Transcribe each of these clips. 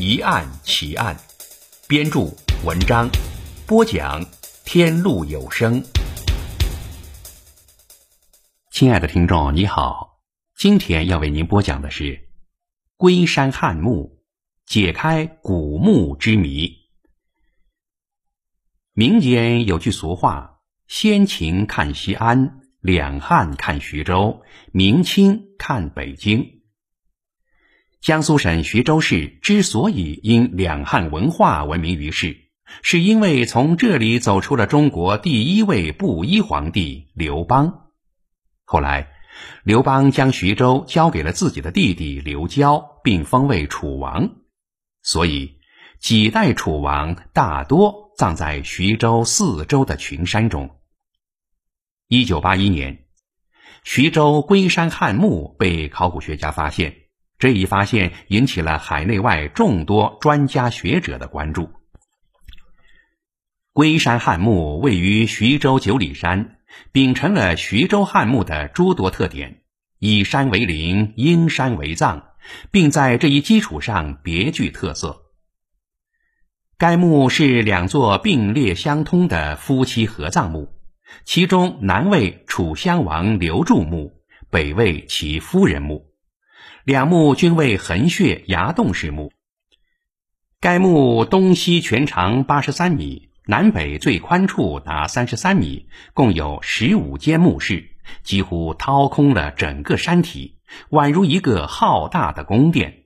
疑案、奇案》，编著文章，播讲天路有声。亲爱的听众，你好，今天要为您播讲的是龟山汉墓，解开古墓之谜。民间有句俗话：“先秦看西安，两汉看徐州，明清看北京。”江苏省徐州市之所以因两汉文化闻名于世，是因为从这里走出了中国第一位布衣皇帝刘邦。后来，刘邦将徐州交给了自己的弟弟刘交，并封为楚王，所以几代楚王大多葬在徐州四周的群山中。一九八一年，徐州龟山汉墓被考古学家发现。这一发现引起了海内外众多专家学者的关注。龟山汉墓位于徐州九里山，秉承了徐州汉墓的诸多特点，以山为陵，因山为葬，并在这一基础上别具特色。该墓是两座并列相通的夫妻合葬墓，其中南为楚襄王刘注墓，北为其夫人墓。两墓均为横穴崖洞式墓。该墓东西全长八十三米，南北最宽处达三十三米，共有十五间墓室，几乎掏空了整个山体，宛如一个浩大的宫殿。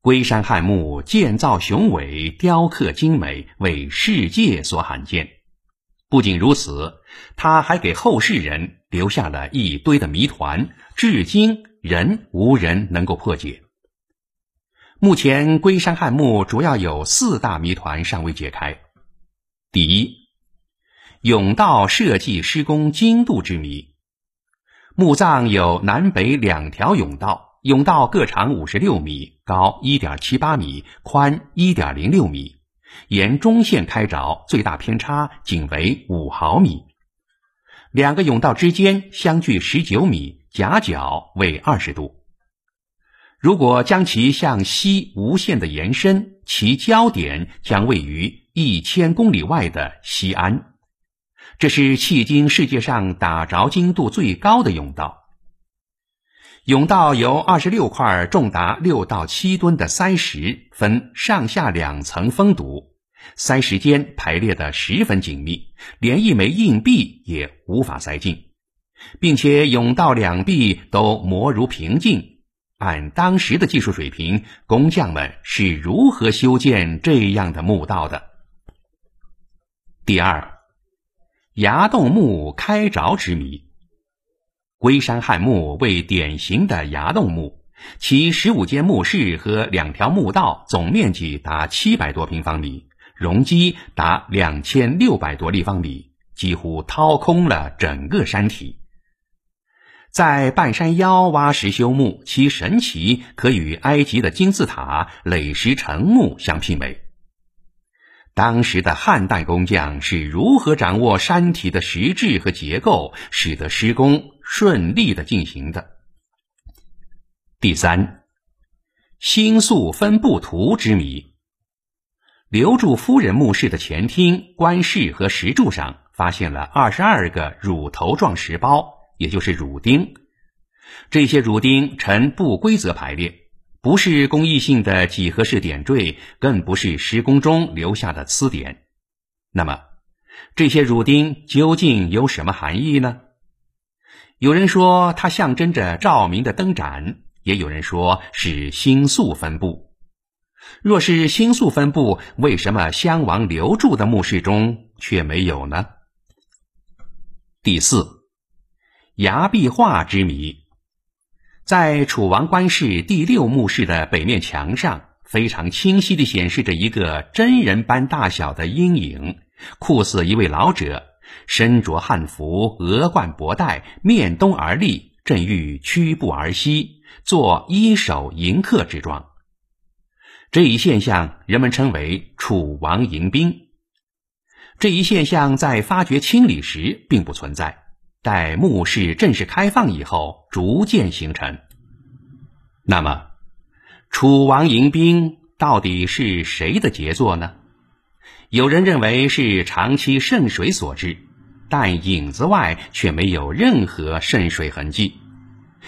龟山汉墓建造雄伟，雕刻精美，为世界所罕见。不仅如此，他还给后世人留下了一堆的谜团，至今。人无人能够破解。目前，龟山汉墓主要有四大谜团尚未解开。第一，甬道设计施工精度之谜。墓葬有南北两条甬道，甬道各长五十六米，高一点七八米，宽一点零六米，沿中线开凿，最大偏差仅为五毫米。两个甬道之间相距十九米。夹角为二十度。如果将其向西无限的延伸，其焦点将位于一千公里外的西安。这是迄今世界上打着精度最高的甬道。甬道由二十六块重达六到七吨的塞石分上下两层封堵，塞石间排列的十分紧密，连一枚硬币也无法塞进。并且甬道两壁都磨如平镜，按当时的技术水平，工匠们是如何修建这样的墓道的？第二，崖洞墓开凿之谜。龟山汉墓为典型的崖洞墓，其十五间墓室和两条墓道总面积达七百多平方米，容积达两千六百多立方米，几乎掏空了整个山体。在半山腰挖石修墓，其神奇可与埃及的金字塔垒石成墓相媲美。当时的汉代工匠是如何掌握山体的实质和结构，使得施工顺利的进行的？第三，星宿分布图之谜。留住夫人墓室的前厅、棺室和石柱上，发现了二十二个乳头状石包。也就是乳钉，这些乳钉呈不规则排列，不是工艺性的几何式点缀，更不是施工中留下的疵点。那么，这些乳钉究竟有什么含义呢？有人说它象征着照明的灯盏，也有人说是星宿分布。若是星宿分布，为什么襄王刘注的墓室中却没有呢？第四。崖壁画之谜，在楚王棺室第六墓室的北面墙上，非常清晰地显示着一个真人般大小的阴影，酷似一位老者，身着汉服，额冠博带，面东而立，正欲屈步而西，作一手迎客之状。这一现象，人们称为“楚王迎宾”。这一现象在发掘清理时并不存在，待墓室正式开放以后，逐渐形成。那么，楚王迎宾到底是谁的杰作呢？有人认为是长期渗水所致，但影子外却没有任何渗水痕迹；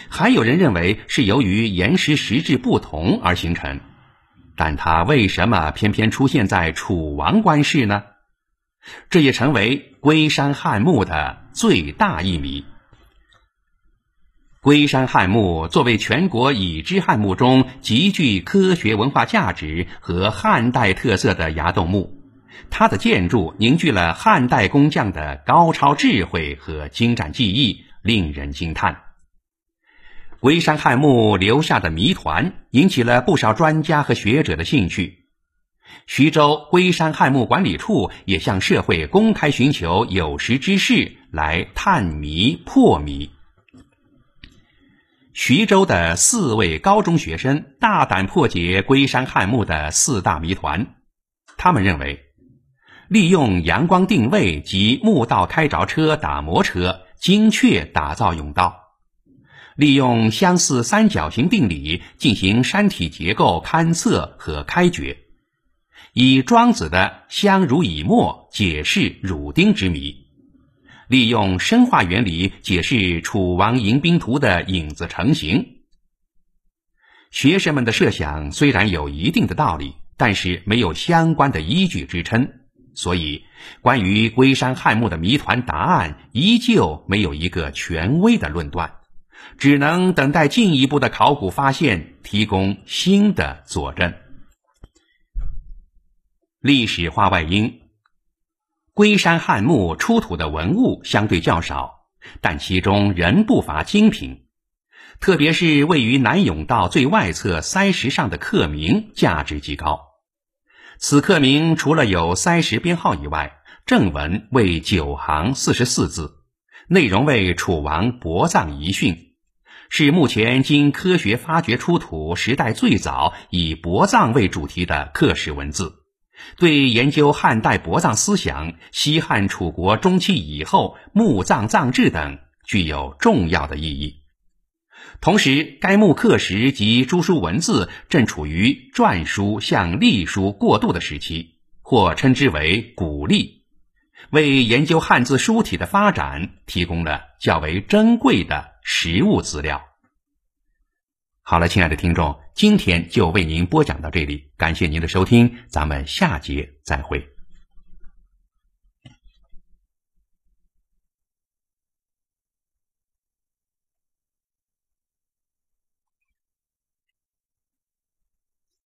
还有人认为是由于岩石石质不同而形成，但它为什么偏偏出现在楚王官室呢？这也成为龟山汉墓的最大一谜。龟山汉墓作为全国已知汉墓中极具科学文化价值和汉代特色的崖洞墓，它的建筑凝聚了汉代工匠的高超智慧和精湛技艺，令人惊叹。龟山汉墓留下的谜团引起了不少专家和学者的兴趣。徐州龟山汉墓管理处也向社会公开寻求有识之士来探谜破谜。徐州的四位高中学生大胆破解龟山汉墓的四大谜团。他们认为，利用阳光定位及墓道开凿车打磨车，精确打造甬道；利用相似三角形定理进行山体结构勘测和开掘。以庄子的“相濡以沫”解释汝丁之谜，利用生化原理解释《楚王迎宾图》的影子成型。学生们的设想虽然有一定的道理，但是没有相关的依据支撑，所以关于龟山汉墓的谜团答案依旧没有一个权威的论断，只能等待进一步的考古发现提供新的佐证。历史话外音：龟山汉墓出土的文物相对较少，但其中仍不乏精品。特别是位于南甬道最外侧塞石上的刻铭，价值极高。此刻铭除了有塞石编号以外，正文为九行四十四字，内容为楚王薄葬遗训，是目前经科学发掘出土时代最早以薄葬为主题的刻石文字。对研究汉代薄葬思想、西汉楚国中期以后墓葬葬制等具有重要的意义。同时，该墓刻石及朱书文字正处于篆书向隶书过渡的时期，或称之为古隶，为研究汉字书体的发展提供了较为珍贵的实物资料。好了，亲爱的听众，今天就为您播讲到这里，感谢您的收听，咱们下节再会。